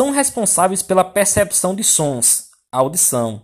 são responsáveis pela percepção de sons, audição.